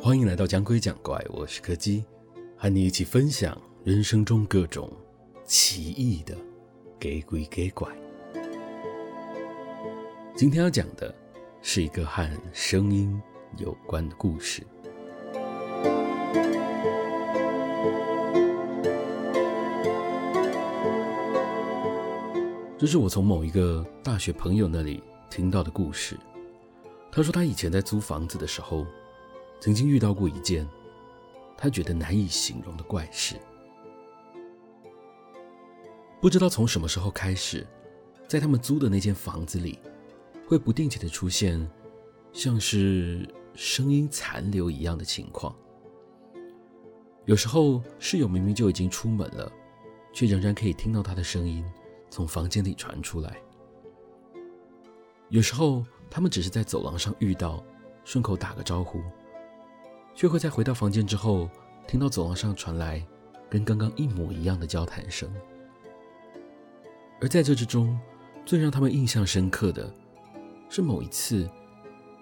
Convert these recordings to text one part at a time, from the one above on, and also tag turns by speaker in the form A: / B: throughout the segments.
A: 欢迎来到讲鬼讲怪，我是柯基，和你一起分享人生中各种奇异的给鬼给怪。今天要讲的是一个和声音有关的故事。这是我从某一个大学朋友那里听到的故事。他说他以前在租房子的时候，曾经遇到过一件他觉得难以形容的怪事。不知道从什么时候开始，在他们租的那间房子里，会不定期的出现像是声音残留一样的情况。有时候室友明明就已经出门了，却仍然可以听到他的声音从房间里传出来。有时候他们只是在走廊上遇到，顺口打个招呼。却会在回到房间之后，听到走廊上传来跟刚刚一模一样的交谈声。而在这之中，最让他们印象深刻的是某一次，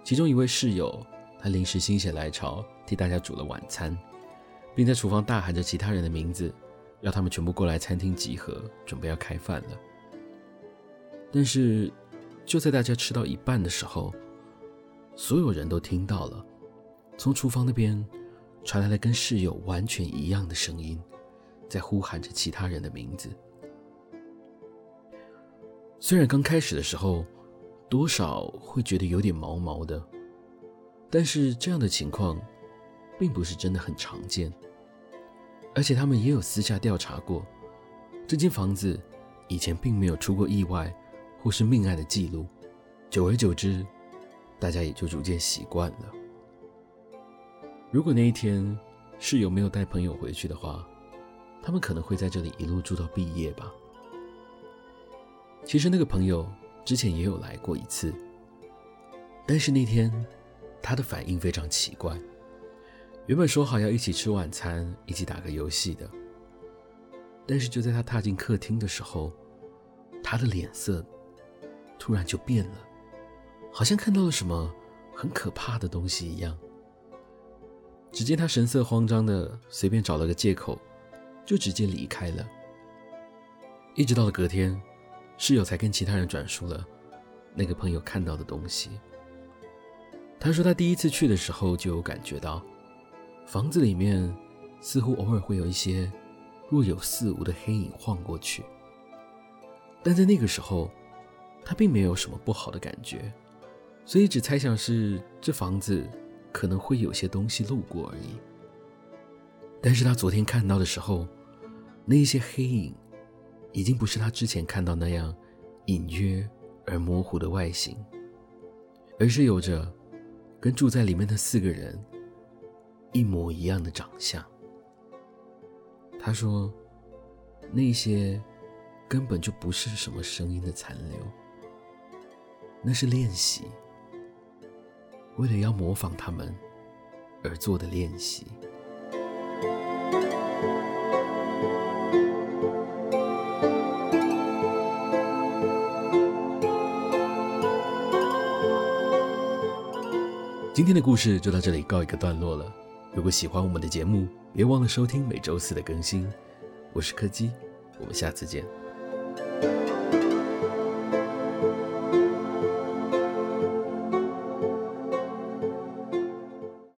A: 其中一位室友他临时心血来潮替大家煮了晚餐，并在厨房大喊着其他人的名字，要他们全部过来餐厅集合，准备要开饭了。但是就在大家吃到一半的时候，所有人都听到了。从厨房那边传来了跟室友完全一样的声音，在呼喊着其他人的名字。虽然刚开始的时候多少会觉得有点毛毛的，但是这样的情况并不是真的很常见。而且他们也有私下调查过，这间房子以前并没有出过意外或是命案的记录。久而久之，大家也就逐渐习惯了。如果那一天室友没有带朋友回去的话，他们可能会在这里一路住到毕业吧。其实那个朋友之前也有来过一次，但是那天他的反应非常奇怪。原本说好要一起吃晚餐、一起打个游戏的，但是就在他踏进客厅的时候，他的脸色突然就变了，好像看到了什么很可怕的东西一样。只见他神色慌张的随便找了个借口，就直接离开了。一直到了隔天，室友才跟其他人转述了那个朋友看到的东西。他说他第一次去的时候就有感觉到，房子里面似乎偶尔会有一些若有似无的黑影晃过去，但在那个时候，他并没有什么不好的感觉，所以只猜想是这房子。可能会有些东西路过而已，但是他昨天看到的时候，那些黑影，已经不是他之前看到那样隐约而模糊的外形，而是有着跟住在里面的四个人一模一样的长相。他说，那些根本就不是什么声音的残留，那是练习。为了要模仿他们而做的练习。今天的故事就到这里告一个段落了。如果喜欢我们的节目，别忘了收听每周四的更新。我是柯基，我们下次见。